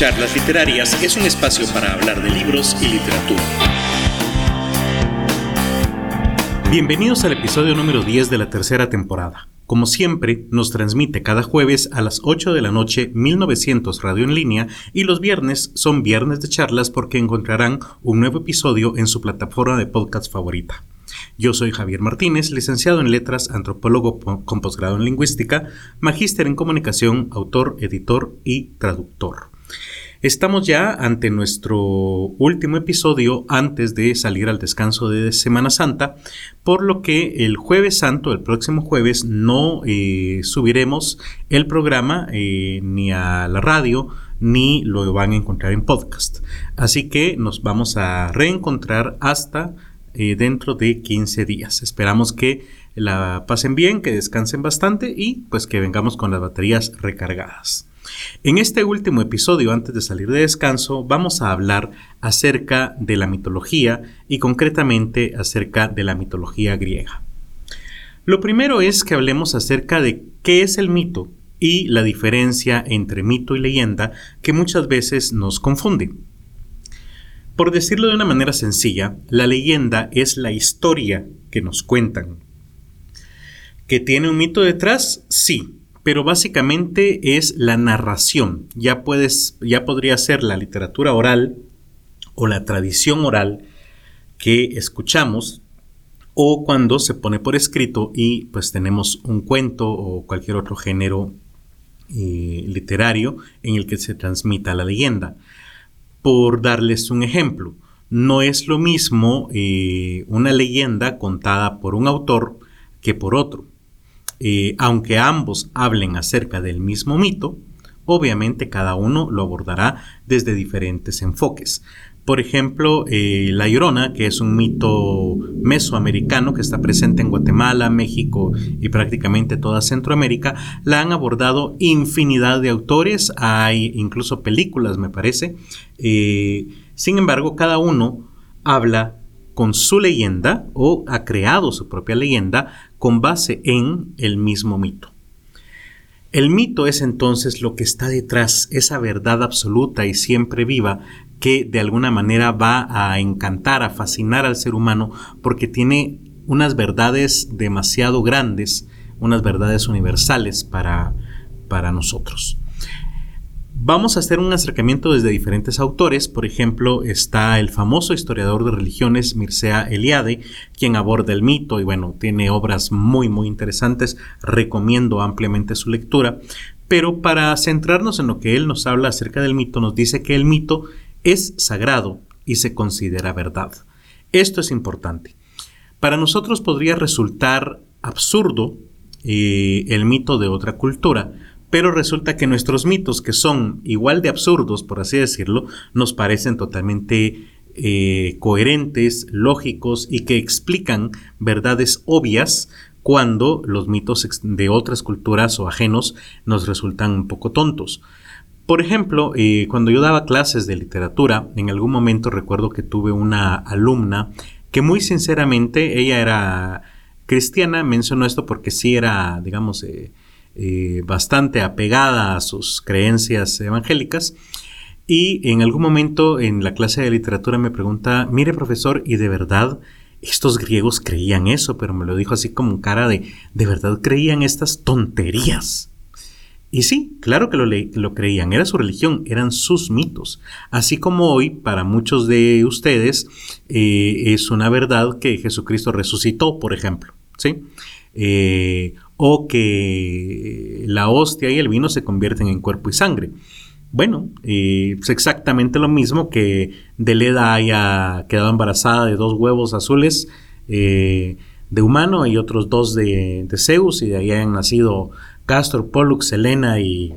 Charlas Literarias es un espacio para hablar de libros y literatura. Bienvenidos al episodio número 10 de la tercera temporada. Como siempre, nos transmite cada jueves a las 8 de la noche 1900 Radio en línea y los viernes son viernes de charlas porque encontrarán un nuevo episodio en su plataforma de podcast favorita. Yo soy Javier Martínez, licenciado en Letras, antropólogo con posgrado en Lingüística, magíster en Comunicación, autor, editor y traductor. Estamos ya ante nuestro último episodio antes de salir al descanso de Semana Santa, por lo que el jueves santo, el próximo jueves, no eh, subiremos el programa eh, ni a la radio, ni lo van a encontrar en podcast. Así que nos vamos a reencontrar hasta eh, dentro de 15 días. Esperamos que la pasen bien, que descansen bastante y pues que vengamos con las baterías recargadas. En este último episodio, antes de salir de descanso, vamos a hablar acerca de la mitología y concretamente acerca de la mitología griega. Lo primero es que hablemos acerca de qué es el mito y la diferencia entre mito y leyenda que muchas veces nos confunde. Por decirlo de una manera sencilla, la leyenda es la historia que nos cuentan. ¿Que tiene un mito detrás? Sí, pero básicamente es la narración. Ya puedes, ya podría ser la literatura oral o la tradición oral que escuchamos o cuando se pone por escrito y pues tenemos un cuento o cualquier otro género eh, literario en el que se transmita la leyenda. Por darles un ejemplo, no es lo mismo eh, una leyenda contada por un autor que por otro. Aunque ambos hablen acerca del mismo mito, obviamente cada uno lo abordará desde diferentes enfoques. Por ejemplo, eh, La Llorona, que es un mito mesoamericano que está presente en Guatemala, México y prácticamente toda Centroamérica, la han abordado infinidad de autores, hay incluso películas, me parece. Eh, sin embargo, cada uno habla con su leyenda o ha creado su propia leyenda con base en el mismo mito. El mito es entonces lo que está detrás, esa verdad absoluta y siempre viva que de alguna manera va a encantar, a fascinar al ser humano porque tiene unas verdades demasiado grandes, unas verdades universales para, para nosotros. Vamos a hacer un acercamiento desde diferentes autores. Por ejemplo, está el famoso historiador de religiones Mircea Eliade, quien aborda el mito y bueno, tiene obras muy muy interesantes. Recomiendo ampliamente su lectura. Pero para centrarnos en lo que él nos habla acerca del mito, nos dice que el mito es sagrado y se considera verdad. Esto es importante. Para nosotros podría resultar absurdo eh, el mito de otra cultura, pero resulta que nuestros mitos, que son igual de absurdos, por así decirlo, nos parecen totalmente eh, coherentes, lógicos y que explican verdades obvias cuando los mitos de otras culturas o ajenos nos resultan un poco tontos. Por ejemplo, eh, cuando yo daba clases de literatura, en algún momento recuerdo que tuve una alumna que muy sinceramente, ella era cristiana, menciono esto porque sí era, digamos, eh, eh, bastante apegada a sus creencias evangélicas. Y en algún momento en la clase de literatura me pregunta, mire profesor, ¿y de verdad estos griegos creían eso? Pero me lo dijo así como cara de, ¿de verdad creían estas tonterías? Y sí, claro que lo, lo, creían, era su religión, eran sus mitos. Así como hoy, para muchos de ustedes, eh, es una verdad que Jesucristo resucitó, por ejemplo. ¿sí? Eh, o que la hostia y el vino se convierten en cuerpo y sangre. Bueno, eh, es exactamente lo mismo que Deleda haya quedado embarazada de dos huevos azules eh, de humano y otros dos de, Zeus y de ahí hayan nacido Castor, Pollux, Helena y,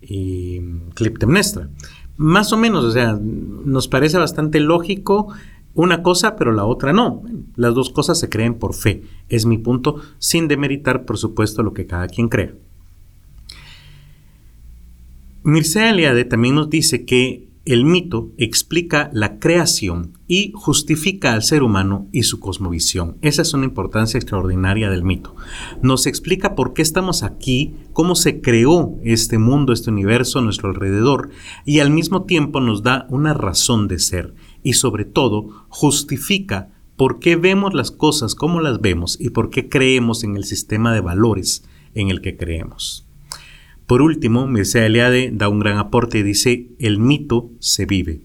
y Cliptemnestra. Más o menos, o sea, nos parece bastante lógico una cosa, pero la otra no. Las dos cosas se creen por fe, es mi punto, sin demeritar, por supuesto, lo que cada quien crea. Mircea Eliade también nos dice que el mito explica la creación y justifica al ser humano y su cosmovisión. Esa es una importancia extraordinaria del mito. Nos explica por qué estamos aquí, cómo se creó este mundo, este universo a nuestro alrededor, y al mismo tiempo nos da una razón de ser y sobre todo justifica por qué vemos las cosas como las vemos y por qué creemos en el sistema de valores en el que creemos. Por último, Mircea Eliade da un gran aporte y dice, el mito se vive.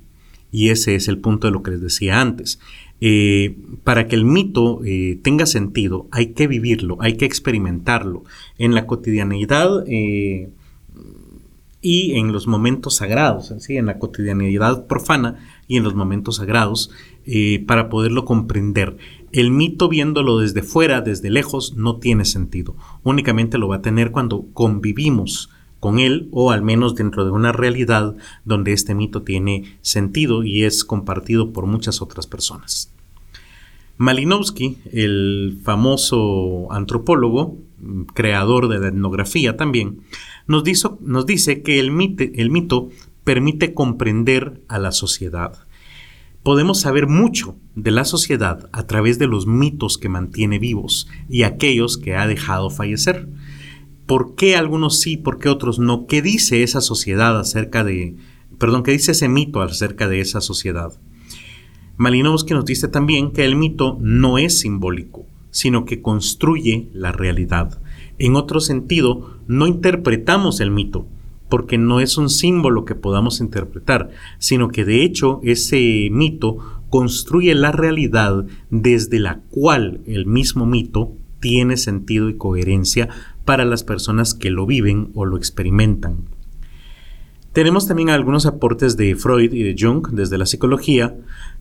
Y ese es el punto de lo que les decía antes. Eh, para que el mito eh, tenga sentido, hay que vivirlo, hay que experimentarlo en la cotidianidad eh, y en los momentos sagrados, en la cotidianidad profana y en los momentos sagrados, para poderlo comprender. El mito viéndolo desde fuera, desde lejos, no tiene sentido. Únicamente lo va a tener cuando convivimos con él o al menos dentro de una realidad donde este mito tiene sentido y es compartido por muchas otras personas. Malinowski, el famoso antropólogo, creador de la etnografía también, nos, nos dice que el, el mito permite comprender a la sociedad podemos saber mucho de la sociedad a través de los mitos que mantiene vivos y aquellos que ha dejado fallecer. ¿Por qué algunos sí, por qué otros no? ¿Qué dice esa sociedad acerca de, perdón, qué dice ese mito acerca de esa sociedad? Malinowski nos dice también que el mito no es simbólico, sino que construye la realidad. En otro sentido, no interpretamos el mito, porque no es un símbolo que podamos interpretar, sino que de hecho ese mito construye la realidad desde la cual el mismo mito tiene sentido y coherencia para las personas que lo viven o lo experimentan. Tenemos también algunos aportes de Freud y de Jung desde la psicología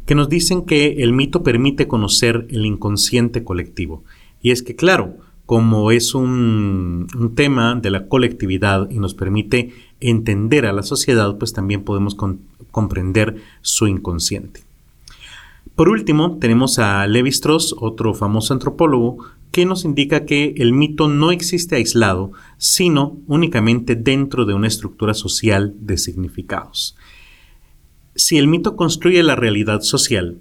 que nos dicen que el mito permite conocer el inconsciente colectivo. Y es que, claro, como es un, tema de la colectividad y nos permite entender a la sociedad, pues también podemos comprender su inconsciente. Por último, tenemos a Levi Strauss, otro famoso antropólogo, que nos indica que el mito no existe aislado, sino únicamente dentro de una estructura social de significados. Si el mito construye la realidad social,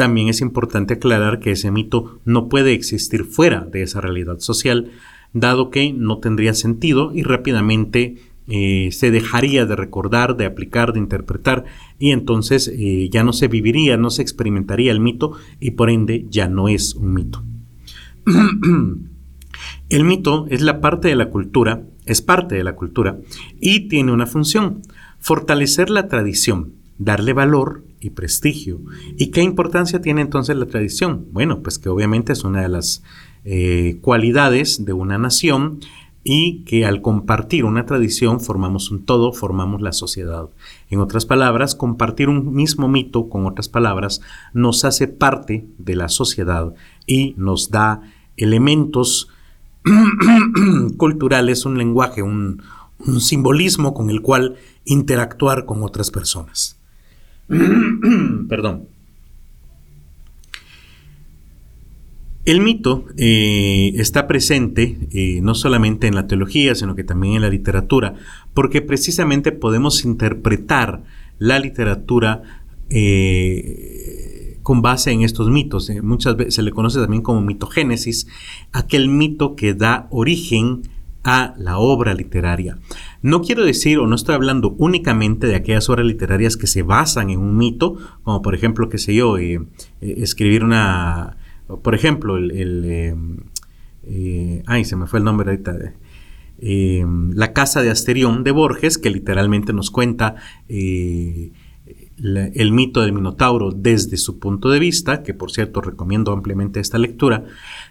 también es importante aclarar que ese mito no puede existir fuera de esa realidad social, dado que no tendría sentido y rápidamente eh, se dejaría de recordar, de aplicar, de interpretar, y entonces eh, ya no se viviría, no se experimentaría el mito y por ende ya no es un mito. el mito es la parte de la cultura, es parte de la cultura y tiene una función, fortalecer la tradición, darle valor y prestigio. ¿Y qué importancia tiene entonces la tradición? Bueno, pues que obviamente es una de las eh, cualidades de una nación y que al compartir una tradición formamos un todo, formamos la sociedad. En otras palabras, compartir un mismo mito, con otras palabras, nos hace parte de la sociedad y nos da elementos culturales, un lenguaje, un simbolismo con el cual interactuar con otras personas. Perdón. El mito eh, está presente eh, no solamente en la teología, sino que también en la literatura, porque precisamente podemos interpretar la literatura eh, con base en estos mitos. muchas veces se le conoce también como mitogénesis, aquel mito que da origen a la obra literaria. No quiero decir o no estoy hablando únicamente de aquellas obras literarias que se basan en un mito, como por ejemplo, qué sé yo, eh, eh, escribir una, por ejemplo, el, eh, ay, se me fue el nombre ahorita, La casa de Asterión de Borges, que literalmente nos cuenta el mito del Minotauro desde su punto de vista, que por cierto recomiendo ampliamente esta lectura,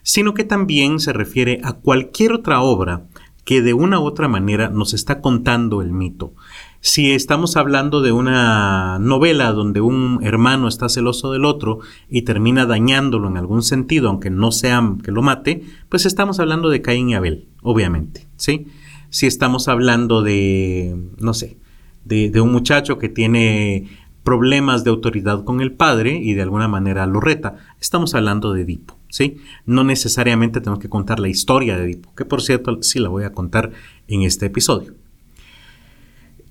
sino que también se refiere a cualquier otra obra que de una u otra manera nos está contando el mito. Si estamos hablando de una novela donde un hermano está celoso del otro y termina dañándolo en algún sentido, aunque no sea que lo mate, pues estamos hablando de Caín y Abel, obviamente, ¿sí? Si estamos hablando de, no sé, de, de un muchacho que tiene problemas de autoridad con el padre y de alguna manera lo reta. Estamos hablando de Edipo, ¿sí? No necesariamente tenemos que contar la historia de Edipo, que por cierto sí la voy a contar en este episodio.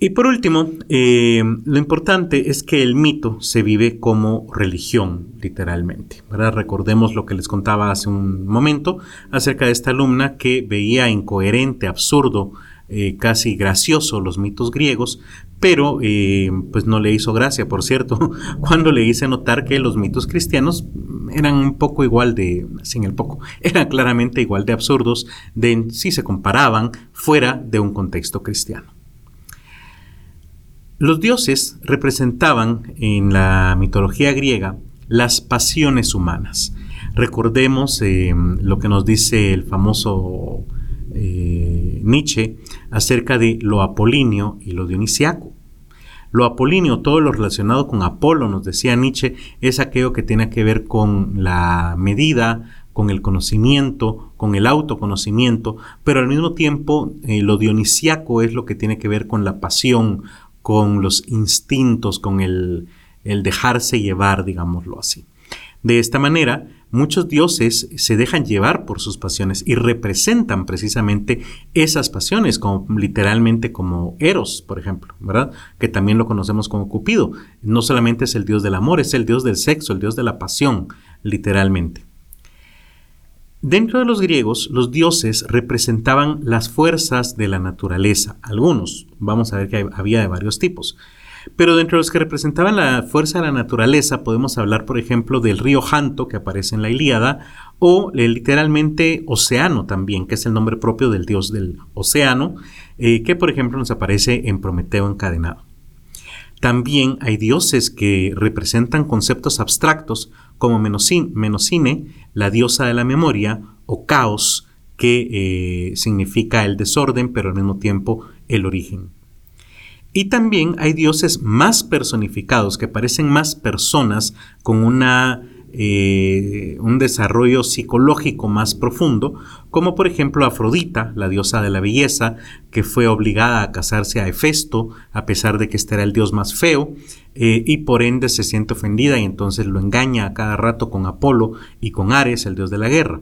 Y por último, eh, lo importante es que el mito se vive como religión, literalmente. Recordemos lo que les contaba hace un momento acerca de esta alumna que veía incoherente, absurdo, eh, casi gracioso los mitos griegos, pero eh, pues no le hizo gracia, por cierto, cuando le hice notar que los mitos cristianos eran un poco igual de, sin el poco, eran claramente igual de absurdos de si se comparaban fuera de un contexto cristiano. Los dioses representaban en la mitología griega las pasiones humanas. Recordemos eh, lo que nos dice el famoso eh, Nietzsche acerca de lo apolíneo y lo dionisiaco. Lo apolíneo, todo lo relacionado con Apolo, nos decía Nietzsche, es aquello que tiene que ver con la medida, con el conocimiento, con el autoconocimiento, pero al mismo tiempo eh, lo dionisiaco es lo que tiene que ver con la pasión, con los instintos, con el, dejarse llevar, digámoslo así. De esta manera, muchos dioses se dejan llevar por sus pasiones y representan precisamente esas pasiones, como literalmente como Eros, por ejemplo, ¿verdad? Que también lo conocemos como Cupido. No solamente es el dios del amor, es el dios del sexo, el dios de la pasión, literalmente. Dentro de los griegos, los dioses representaban las fuerzas de la naturaleza. Algunos, vamos a ver que había de varios tipos. Pero dentro de los que representaban la fuerza de la naturaleza, podemos hablar, por ejemplo, del río Janto, que aparece en la Ilíada, o literalmente Océano también, que es el nombre propio del dios del océano, eh, que por ejemplo nos aparece en Prometeo encadenado. También hay dioses que representan conceptos abstractos como Menocine, la diosa de la memoria, o Caos, que eh, significa el desorden, pero al mismo tiempo el origen. Y también hay dioses más personificados, que parecen más personas con una eh, un desarrollo psicológico más profundo, como por ejemplo Afrodita, la diosa de la belleza, que fue obligada a casarse a Hefesto, a pesar de que este era el dios más feo, eh, y por ende se siente ofendida y entonces lo engaña a cada rato con Apolo y con Ares, el dios de la guerra.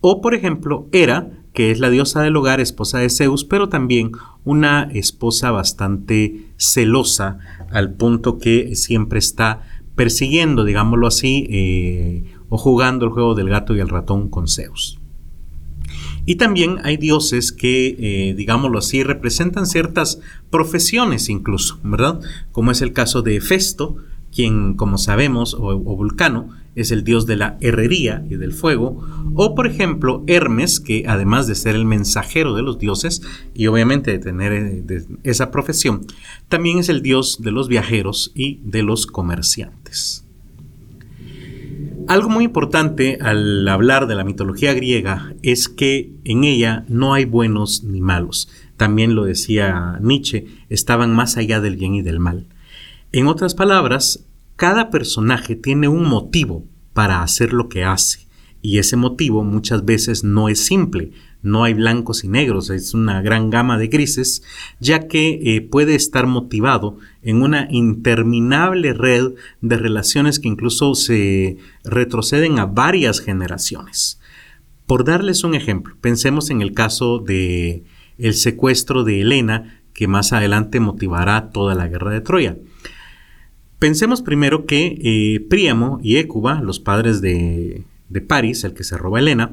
O por ejemplo Hera, que es la diosa del hogar, esposa de Zeus, pero también una esposa bastante celosa, al punto que siempre está persiguiendo, digámoslo así, eh, o jugando el juego del gato y el ratón con Zeus. Y también hay dioses que, eh, digámoslo así, representan ciertas profesiones incluso, ¿verdad? Como es el caso de Festo, quien, como sabemos, o, Vulcano, es el dios de la herrería y del fuego, o por ejemplo Hermes, que además de ser el mensajero de los dioses y obviamente de tener eh, esa profesión, también es el dios de los viajeros y de los comerciantes. Algo muy importante al hablar de la mitología griega es que en ella no hay buenos ni malos. También lo decía Nietzsche, estaban más allá del bien y del mal. En otras palabras, cada personaje tiene un motivo para hacer lo que hace y ese motivo muchas veces no es simple, no hay blancos y negros, es una gran gama de grises, ya que eh, puede estar motivado en una interminable red de relaciones que incluso se retroceden a varias generaciones. Por darles un ejemplo, pensemos en el caso de el secuestro de Helena, que más adelante motivará toda la guerra de Troya. Pensemos primero que eh, Príamo y Écuba, los padres de, de París, el que se roba a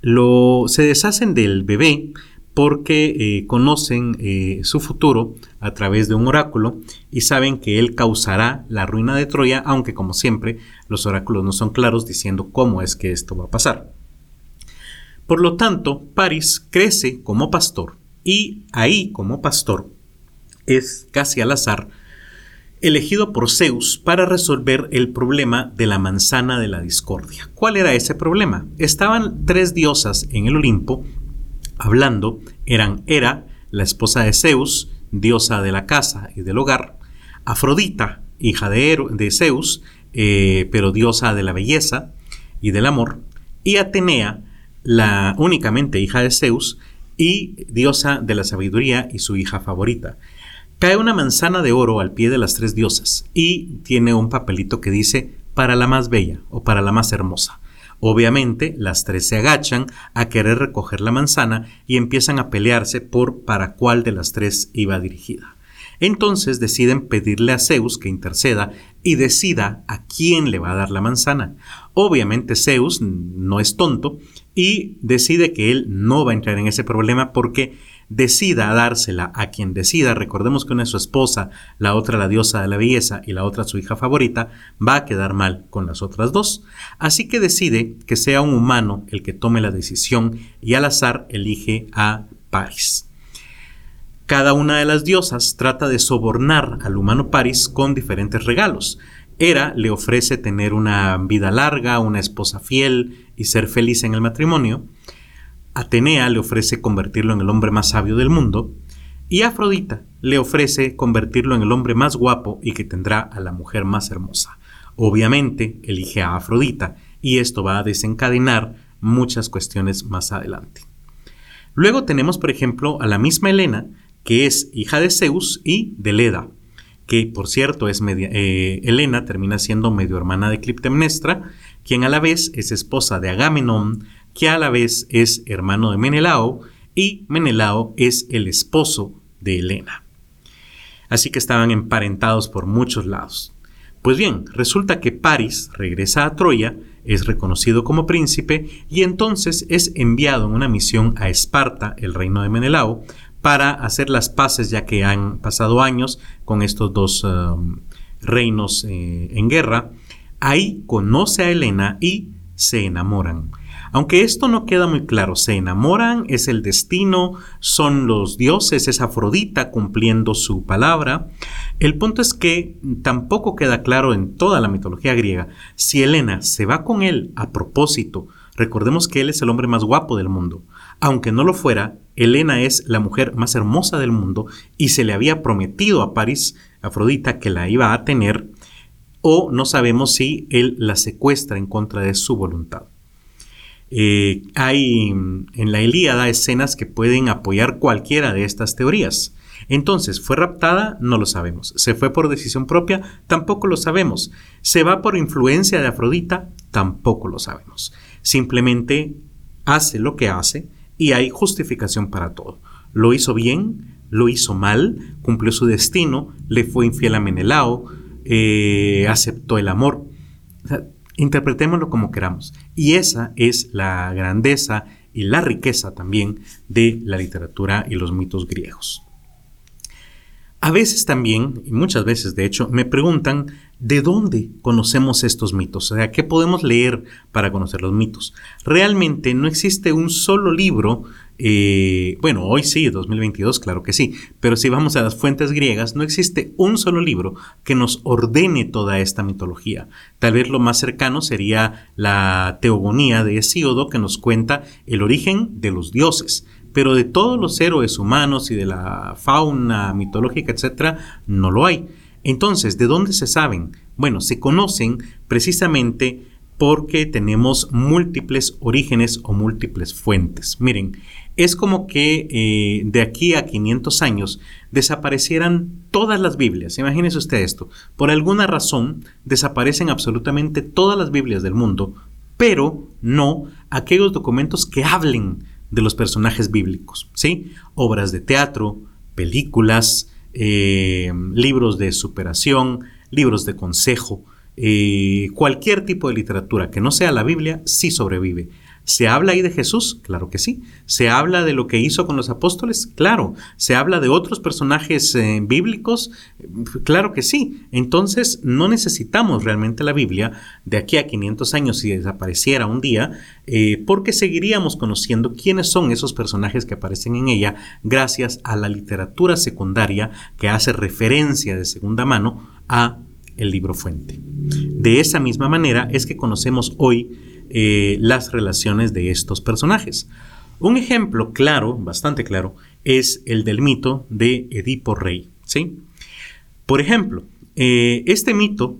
lo, se deshacen del bebé porque eh, conocen eh, su futuro a través de un oráculo y saben que él causará la ruina de Troya, aunque como siempre los oráculos no son claros diciendo cómo es que esto va a pasar. Por lo tanto, París crece como pastor y ahí como pastor es casi al azar elegido por Zeus para resolver el problema de la manzana de la discordia. ¿Cuál era ese problema? Estaban tres diosas en el Olimpo hablando, eran Hera, la esposa de Zeus, diosa de la casa y del hogar, Afrodita, hija de, Zeus, eh, pero diosa de la belleza y del amor, y Atenea, la únicamente hija de Zeus y diosa de la sabiduría y su hija favorita. Cae una manzana de oro al pie de las tres diosas y tiene un papelito que dice para la más bella o para la más hermosa. Obviamente, las tres se agachan a querer recoger la manzana y empiezan a pelearse por para cuál de las tres iba dirigida. Entonces deciden pedirle a Zeus que interceda y decida a quién le va a dar la manzana. Obviamente Zeus no es tonto y decide que él no va a entrar en ese problema porque decida dársela a quien decida, recordemos que una es su esposa, la otra la diosa de la belleza y la otra su hija favorita, va a quedar mal con las otras dos. Así que decide que sea un humano el que tome la decisión y al azar elige a Paris. Cada una de las diosas trata de sobornar al humano Paris con diferentes regalos. Hera le ofrece tener una vida larga, una esposa fiel y ser feliz en el matrimonio. Atenea le ofrece convertirlo en el hombre más sabio del mundo, y Afrodita le ofrece convertirlo en el hombre más guapo y que tendrá a la mujer más hermosa. Obviamente elige a Afrodita, y esto va a desencadenar muchas cuestiones más adelante. Luego tenemos, por ejemplo, a la misma Helena, que es hija de Zeus y de Leda, que por cierto es media, eh, termina siendo medio hermana de Clitemnestra, quien a la vez es esposa de Agamenón, que a la vez es hermano de Menelao y Menelao es el esposo de Helena. Así que estaban emparentados por muchos lados. Pues bien, resulta que Paris regresa a Troya, es reconocido como príncipe y entonces es enviado en una misión a Esparta, el reino de Menelao, para hacer las paces ya que han pasado años con estos dos um, reinos eh, en guerra. Ahí conoce a Helena y se enamoran. Aunque esto no queda muy claro, se enamoran, es el destino, son los dioses, es Afrodita cumpliendo su palabra. El punto es que tampoco queda claro en toda la mitología griega si Helena se va con él a propósito. Recordemos que él es el hombre más guapo del mundo. Aunque no lo fuera, Helena es la mujer más hermosa del mundo y se le había prometido a París, Afrodita, que la iba a tener, o no sabemos si él la secuestra en contra de su voluntad. Eh, hay en la Ilíada escenas que pueden apoyar cualquiera de estas teorías. Entonces, ¿fue raptada? No lo sabemos. ¿Se fue por decisión propia? Tampoco lo sabemos. ¿Se va por influencia de Afrodita? Tampoco lo sabemos. Simplemente hace lo que hace y hay justificación para todo. Lo hizo bien, lo hizo mal, cumplió su destino, le fue infiel a Menelao, eh, aceptó el amor. Interpretémoslo como queramos. Y esa es la grandeza y la riqueza también de la literatura y los mitos griegos. A veces también, y muchas veces de hecho, me preguntan de dónde conocemos estos mitos, o sea, qué podemos leer para conocer los mitos. Realmente no existe un solo libro eh, bueno, hoy sí, 2022, claro que sí, pero si vamos a las fuentes griegas, no existe un solo libro que nos ordene toda esta mitología. Tal vez lo más cercano sería la Teogonía de Hesíodo, que nos cuenta el origen de los dioses. Pero de todos los héroes humanos y de la fauna mitológica, etc., no lo hay. Entonces, ¿de dónde se saben? Bueno, se conocen precisamente porque tenemos múltiples orígenes o múltiples fuentes. Miren, es como que eh, de aquí a 500 años desaparecieran todas las Biblias. Imagínense usted esto. Por alguna razón desaparecen absolutamente todas las Biblias del mundo, pero no aquellos documentos que hablen de los personajes bíblicos. ¿sí? Obras de teatro, películas, eh, libros de superación, libros de consejo, eh, cualquier tipo de literatura que no sea la Biblia sí sobrevive. ¿Se habla ahí de Jesús? Claro que sí. ¿Se habla de lo que hizo con los apóstoles? Claro. ¿Se habla de otros personajes eh, bíblicos? Claro que sí. Entonces no necesitamos realmente la Biblia de aquí a 500 años si desapareciera un día, eh, porque seguiríamos conociendo quiénes son esos personajes que aparecen en ella gracias a la literatura secundaria que hace referencia de segunda mano a el libro fuente. De esa misma manera es que conocemos hoy eh, las relaciones de estos personajes. Un ejemplo claro, bastante claro, es el del mito de Edipo Rey. ¿sí? Por ejemplo, eh, este mito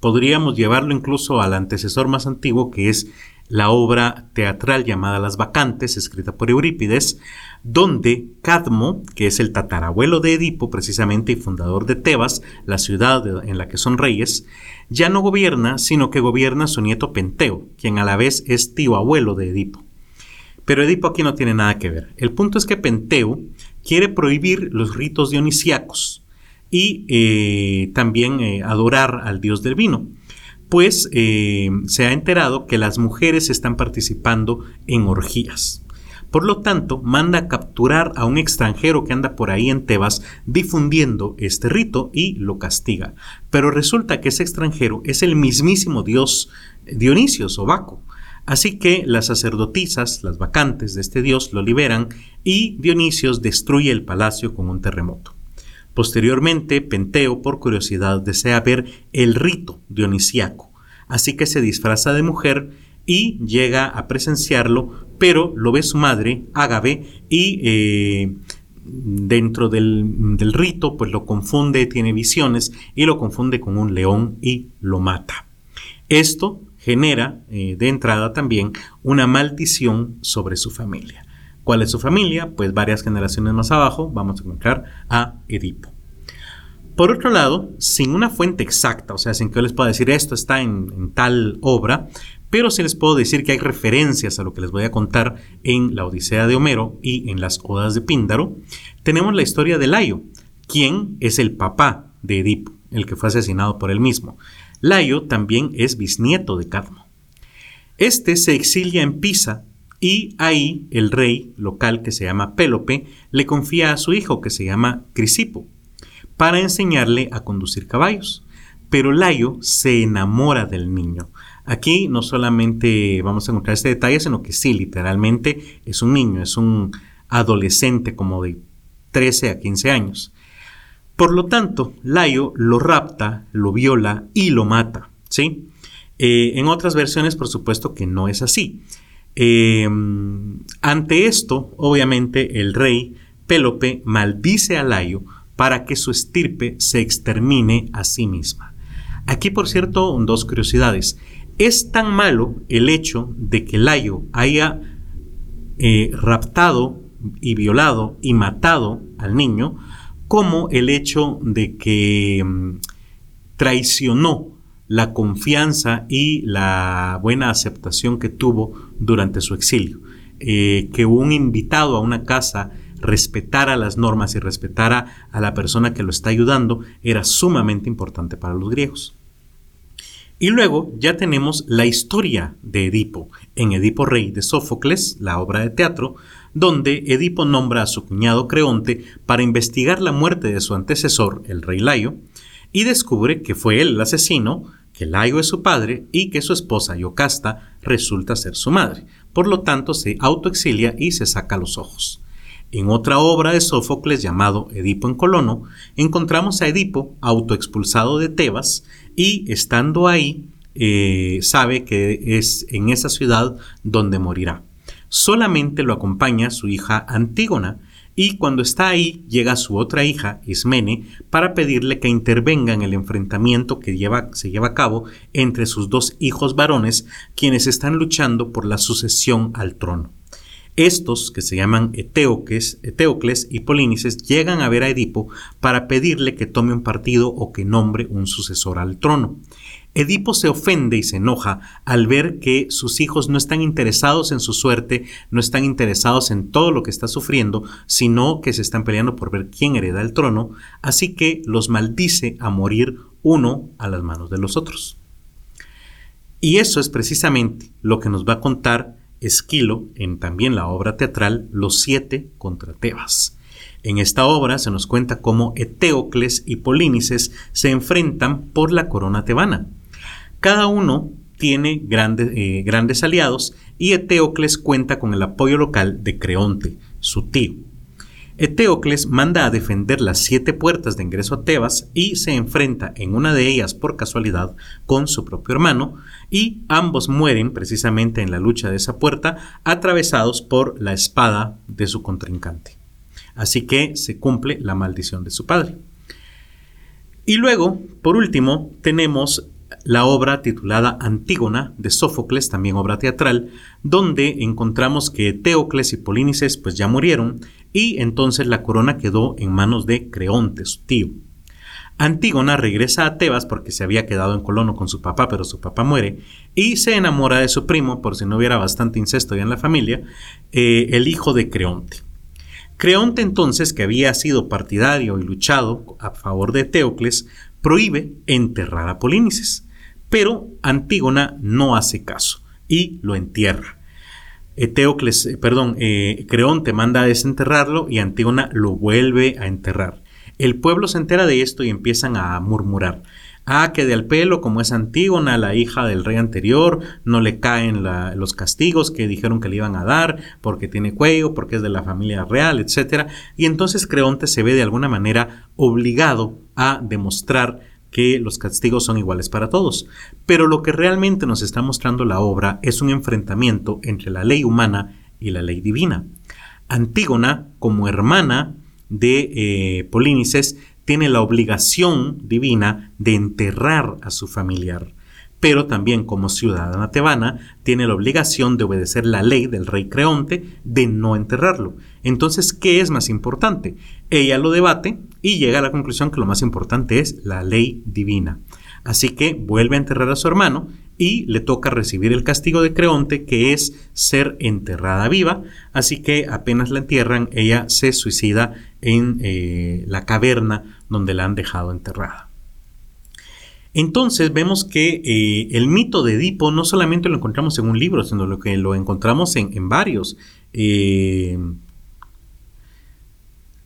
podríamos llevarlo incluso al antecesor más antiguo, que es la obra teatral llamada Las Vacantes, escrita por Eurípides, donde Cadmo, que es el tatarabuelo de Edipo precisamente y fundador de Tebas, la ciudad en la que son reyes, ya no gobierna, sino que gobierna su nieto Penteo, quien a la vez es tío abuelo de Edipo. Pero Edipo aquí no tiene nada que ver. El punto es que Penteo quiere prohibir los ritos dionisíacos. y eh, también eh, adorar al dios del vino. Pues eh, se ha enterado que las mujeres están participando en orgías. Por lo tanto, manda a capturar a un extranjero que anda por ahí en Tebas difundiendo este rito y lo castiga. Pero resulta que ese extranjero es el mismísimo dios Dionisio o Baco. Así que las sacerdotisas, las vacantes de este dios, lo liberan y Dionisio destruye el palacio con un terremoto. Posteriormente, Penteo, por curiosidad, desea ver el rito dionisiaco, así que se disfraza de mujer y llega a presenciarlo, pero lo ve su madre, Ágave, y eh, dentro del, rito, pues lo confunde, tiene visiones y lo confunde con un león y lo mata. Esto genera eh, de entrada también una maldición sobre su familia. ¿Cuál es su familia? Pues varias generaciones más abajo vamos a encontrar a Edipo. Por otro lado, sin una fuente exacta, o sea, sin que yo les pueda decir esto está en tal obra, pero sí les puedo decir que hay referencias a lo que les voy a contar en la Odisea de Homero y en las Odas de Píndaro. Tenemos la historia de Layo, quien es el papá de Edipo, el que fue asesinado por él mismo. Layo también es bisnieto de Cadmo. Este se exilia en Pisa y ahí el rey local que se llama Pélope le confía a su hijo que se llama Crisipo para enseñarle a conducir caballos. Pero Layo se enamora del niño Aquí no solamente vamos a encontrar este detalle, sino que sí, literalmente es un niño, es un adolescente como de 13 a 15 años. Por lo tanto, Layo lo rapta, lo viola y lo mata. ¿sí? Eh, en otras versiones, por supuesto que no es así. Em, ante esto, obviamente, el rey Pélope maldice a Layo para que su estirpe se extermine a sí misma. Aquí, por cierto, dos curiosidades. Es tan malo el hecho de que Layo haya eh, raptado y violado y matado al niño, como el hecho de que mm, traicionó la confianza y la buena aceptación que tuvo durante su exilio. Eh, que un invitado a una casa respetara las normas y respetara a la persona que lo está ayudando era sumamente importante para los griegos. Y luego ya tenemos la historia de Edipo, en Edipo Rey de Sófocles, la obra de teatro, donde Edipo nombra a su cuñado Creonte para investigar la muerte de su antecesor, el rey Layo, y descubre que fue él el asesino, que Layo es su padre y que su esposa Yocasta resulta ser su madre. Por lo tanto, se autoexilia y se saca los ojos. En otra obra de Sófocles llamado Edipo en Colono, encontramos a Edipo autoexpulsado de Tebas y estando ahí eh, sabe que es en esa ciudad donde morirá. Solamente lo acompaña su hija Antígona y cuando está ahí llega su otra hija, Ismene, para pedirle que intervenga en el enfrentamiento que lleva, se lleva a cabo entre sus dos hijos varones, quienes están luchando por la sucesión al trono. Estos, que se llaman Eteocles, Eteocles y Polínices, llegan a ver a Edipo para pedirle que tome un partido o que nombre un sucesor al trono. Edipo se ofende y se enoja al ver que sus hijos no están interesados en su suerte, no están interesados en todo lo que está sufriendo, sino que se están peleando por ver quién hereda el trono, así que los maldice a morir uno a las manos de los otros. Y eso es precisamente lo que nos va a contar Esquilo en también la obra teatral Los siete contra Tebas. En esta obra se nos cuenta cómo Eteocles y Polínices se enfrentan por la corona tebana. Cada uno tiene grandes, eh, grandes aliados y Eteocles cuenta con el apoyo local de Creonte, su tío. Eteocles manda a defender las siete puertas de ingreso a Tebas y se enfrenta en una de ellas por casualidad con su propio hermano y ambos mueren precisamente en la lucha de esa puerta atravesados por la espada de su contrincante. Así que se cumple la maldición de su padre. Y luego, por último, tenemos la obra titulada Antígona de Sófocles, también obra teatral, donde encontramos que Teocles y Polínices pues ya murieron y entonces la corona quedó en manos de Creonte, su tío. Antígona regresa a Tebas porque se había quedado en Colono con su papá, pero su papá muere, y se enamora de su primo, por si no hubiera bastante incesto ya en la familia, eh, el hijo de Creonte. Creonte entonces, que había sido partidario y luchado a favor de Teocles, prohíbe enterrar a Polínices, pero Antígona no hace caso y lo entierra. Teocles, eh, perdón, eh, Creonte manda a desenterrarlo y Antígona lo vuelve a enterrar. El pueblo se entera de esto y empiezan a murmurar. Ah, que de al pelo, como es Antígona, la hija del rey anterior, no le caen los castigos que dijeron que le iban a dar, porque tiene cuello, porque es de la familia real, etc. Y entonces Creonte se ve de alguna manera obligado a demostrar que los castigos son iguales para todos. Pero lo que realmente nos está mostrando la obra es un enfrentamiento entre la ley humana y la ley divina. Antígona, como hermana de eh, Polínices, tiene la obligación divina de enterrar a su familiar, pero también como ciudadana tebana tiene la obligación de obedecer la ley del rey Creonte de no enterrarlo. Entonces, ¿qué es más importante? Ella lo debate y llega a la conclusión que lo más importante es la ley divina. Así que vuelve a enterrar a su hermano y le toca recibir el castigo de Creonte, que es ser enterrada viva. Así que apenas la entierran, ella se suicida en eh, la caverna donde la han dejado enterrada. Entonces vemos que eh, el mito de Edipo no solamente lo encontramos en un libro, sino que lo encontramos en, varios. Eh,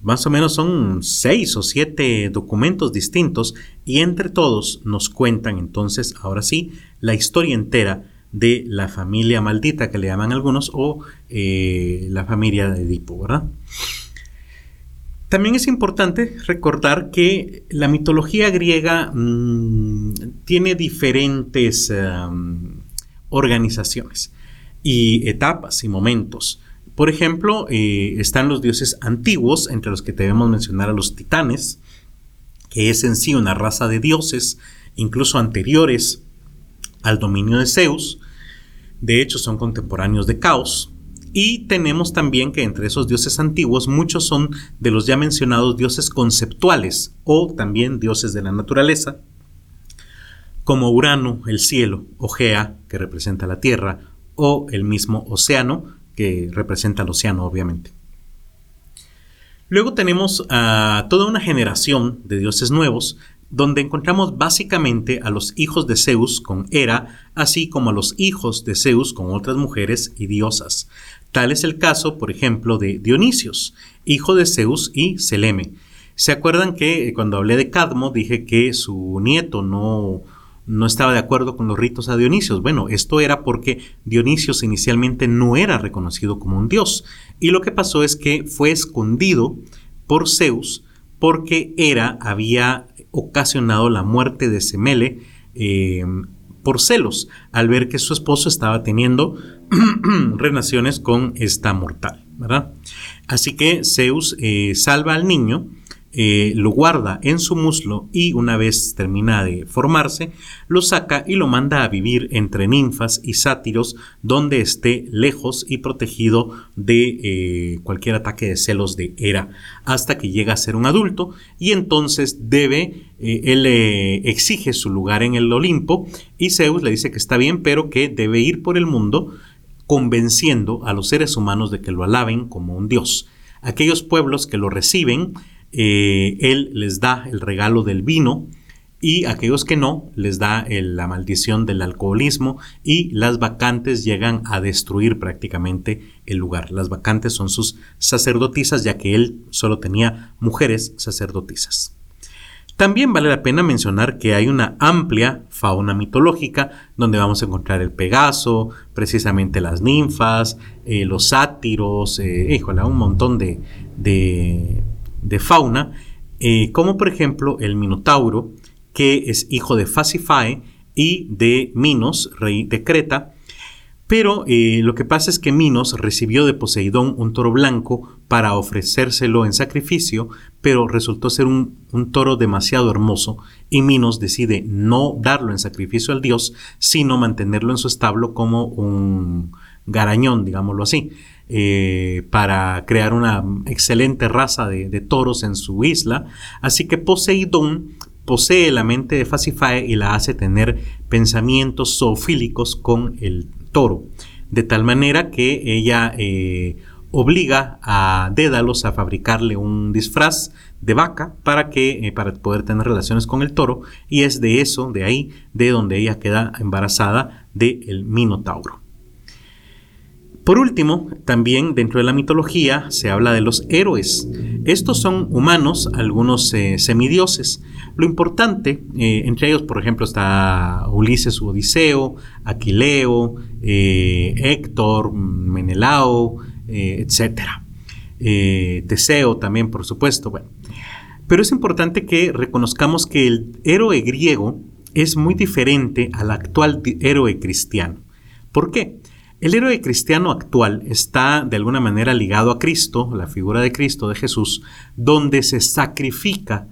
más o menos son seis o siete documentos distintos y entre todos nos cuentan entonces, ahora sí, la historia entera de la familia maldita que le llaman algunos o eh, la familia de Edipo, ¿verdad? También es importante recordar que la mitología griega mm, tiene diferentes em, organizaciones y etapas y momentos. Por ejemplo, eh, están los dioses antiguos, entre los que debemos mencionar a los titanes, que es en sí una raza de dioses, incluso anteriores al dominio de Zeus. De hecho, son contemporáneos de Caos. Y tenemos también que entre esos dioses antiguos muchos son de los ya mencionados dioses conceptuales o también dioses de la naturaleza, como Urano, el cielo, o Gea, que representa la tierra, o el mismo océano, que representa el océano, obviamente. Luego tenemos a toda una generación de dioses nuevos, donde encontramos básicamente a los hijos de Zeus con Hera, así como a los hijos de Zeus con otras mujeres y diosas. Tal es el caso, por ejemplo, de Dionisios, hijo de Zeus y Seleme. ¿Se acuerdan que cuando hablé de Cadmo dije que su nieto no, no estaba de acuerdo con los ritos a Dionisios. Bueno, esto era porque Dionisios inicialmente no era reconocido como un dios. Y lo que pasó es que fue escondido por Zeus porque Hera había ocasionado la muerte de Semele eh, por celos al ver que su esposo estaba teniendo relaciones con esta mortal, ¿verdad? Así que Zeus eh, salva al niño eh, lo guarda en su muslo y una vez termina de formarse, lo saca y lo manda a vivir entre ninfas y sátiros donde esté lejos y protegido de eh, cualquier ataque de celos de Hera hasta que llega a ser un adulto y entonces debe, eh, él exige su lugar en el Olimpo y Zeus le dice que está bien pero que debe ir por el mundo convenciendo a los seres humanos de que lo alaben como un dios. Aquellos pueblos que lo reciben eh, él les da el regalo del vino y aquellos que no les da la maldición del alcoholismo y las vacantes llegan a destruir prácticamente el lugar. Las vacantes son sus sacerdotisas ya que él solo tenía mujeres sacerdotisas. También vale la pena mencionar que hay una amplia fauna mitológica donde vamos a encontrar el Pegaso, precisamente las ninfas, eh, los sátiros, eh, híjole, un montón de, de fauna, eh, como por ejemplo el Minotauro, que es hijo de Fasifae y de Minos, rey de Creta. Pero eh, lo que pasa es que Minos recibió de Poseidón un toro blanco para ofrecérselo en sacrificio, pero resultó ser un, un, toro demasiado hermoso y Minos decide no darlo en sacrificio al dios, sino mantenerlo en su establo como un garañón, digámoslo así. Eh, para crear una excelente raza de, toros en su isla. Así que Poseidón posee la mente de Fasifae y la hace tener pensamientos zoofílicos con el toro. De tal manera que ella eh, obliga a Dédalos a fabricarle un disfraz de vaca para que eh, para poder tener relaciones con el toro y es de eso, de ahí, de donde ella queda embarazada del Minotauro. Por último, también dentro de la mitología se habla de los héroes. Estos son humanos, algunos eh, semidioses. Lo importante, eh, entre ellos, por ejemplo, está Ulises u Odiseo, Aquileo, Héctor, Menelao, etc. Teseo también, por supuesto. Pero es importante que reconozcamos que el héroe griego es muy diferente al actual héroe cristiano. ¿Por qué? El héroe cristiano actual está de alguna manera ligado a Cristo, la figura de Cristo, de Jesús, donde se sacrifica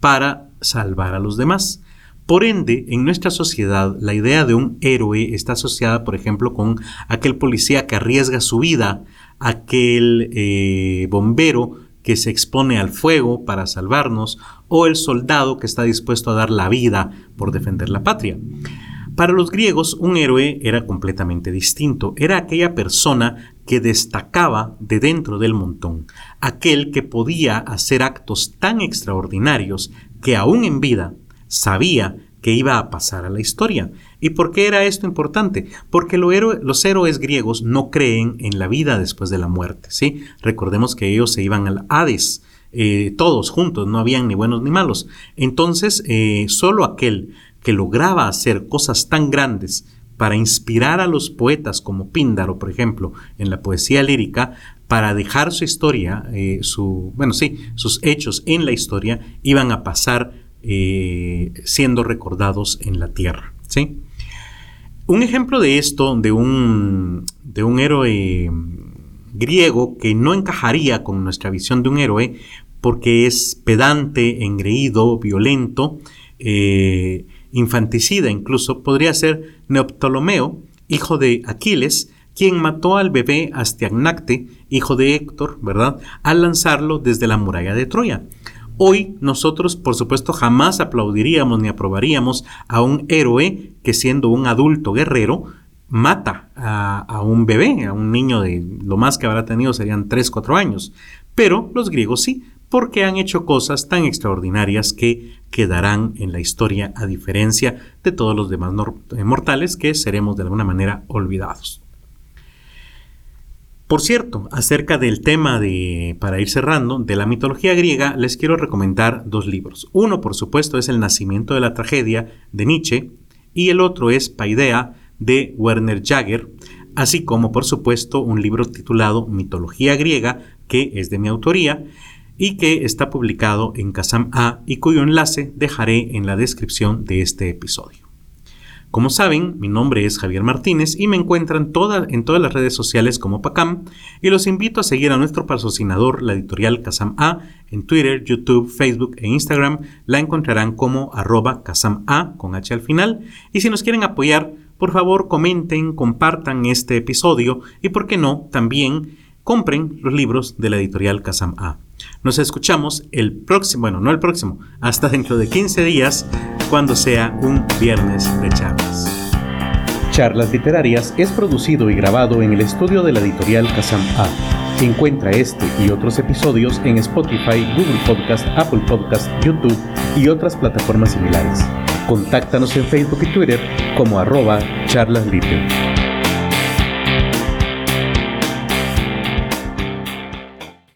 para salvar a los demás. Por ende, en nuestra sociedad, la idea de un héroe está asociada, por ejemplo, con aquel policía que arriesga su vida, aquel eh, bombero que se expone al fuego para salvarnos, o el soldado que está dispuesto a dar la vida por defender la patria. Para los griegos, un héroe era completamente distinto. Era aquella persona que destacaba de dentro del montón, aquel que podía hacer actos tan extraordinarios que aún en vida sabía que iba a pasar a la historia. ¿Y por qué era esto importante? Porque los héroes griegos no creen en la vida después de la muerte. ¿sí? Recordemos que ellos se iban al Hades. Eh, todos juntos, no habían ni buenos ni malos. Entonces, eh, solo aquel que lograba hacer cosas tan grandes para inspirar a los poetas como Píndaro, por ejemplo, en la poesía lírica, para dejar su historia, eh, su, bueno, sí, sus hechos en la historia, iban a pasar eh, siendo recordados en la tierra. ¿sí? Un ejemplo de esto, de un, de un héroe griego que no encajaría con nuestra visión de un héroe, porque es pedante, engreído, violento, eh, infanticida incluso, podría ser Neoptolomeo, hijo de Aquiles, quien mató al bebé Astiagnacte, hijo de Héctor, ¿verdad?, al lanzarlo desde la muralla de Troya. Hoy nosotros, por supuesto, jamás aplaudiríamos ni aprobaríamos a un héroe que siendo un adulto guerrero mata a, un bebé, a un niño de lo más que habrá tenido serían 3, 4 años. Pero los griegos sí, porque han hecho cosas tan extraordinarias que quedarán en la historia a diferencia de todos los demás mortales que seremos de alguna manera olvidados. Por cierto, acerca del tema de, para ir cerrando, de la mitología griega, les quiero recomendar dos libros. Uno, por supuesto, es El nacimiento de la tragedia de Nietzsche y el otro es Paidea de Werner Jager, así como, por supuesto, un libro titulado Mitología griega, que es de mi autoría y que está publicado en Kazam A y cuyo enlace dejaré en la descripción de este episodio. Como saben, mi nombre es Javier Martínez y me encuentran en todas las redes sociales como Pacam y los invito a seguir a nuestro patrocinador, la editorial Kazam A, en Twitter, YouTube, Facebook e Instagram. La encontrarán como arroba Kazam A con H al final. Y si nos quieren apoyar, por favor comenten, compartan este episodio y, por qué no, también compren los libros de la editorial Kazam A. Nos escuchamos el próximo, bueno, no el próximo, hasta dentro de 15 días, cuando sea un viernes de charlas. Charlas Literarias es producido y grabado en el estudio de la editorial Kazam A. Encuentra este y otros episodios en Spotify, Google Podcast, Apple Podcast, YouTube y otras plataformas similares. Contáctanos en Facebook y Twitter como arroba charlasliter.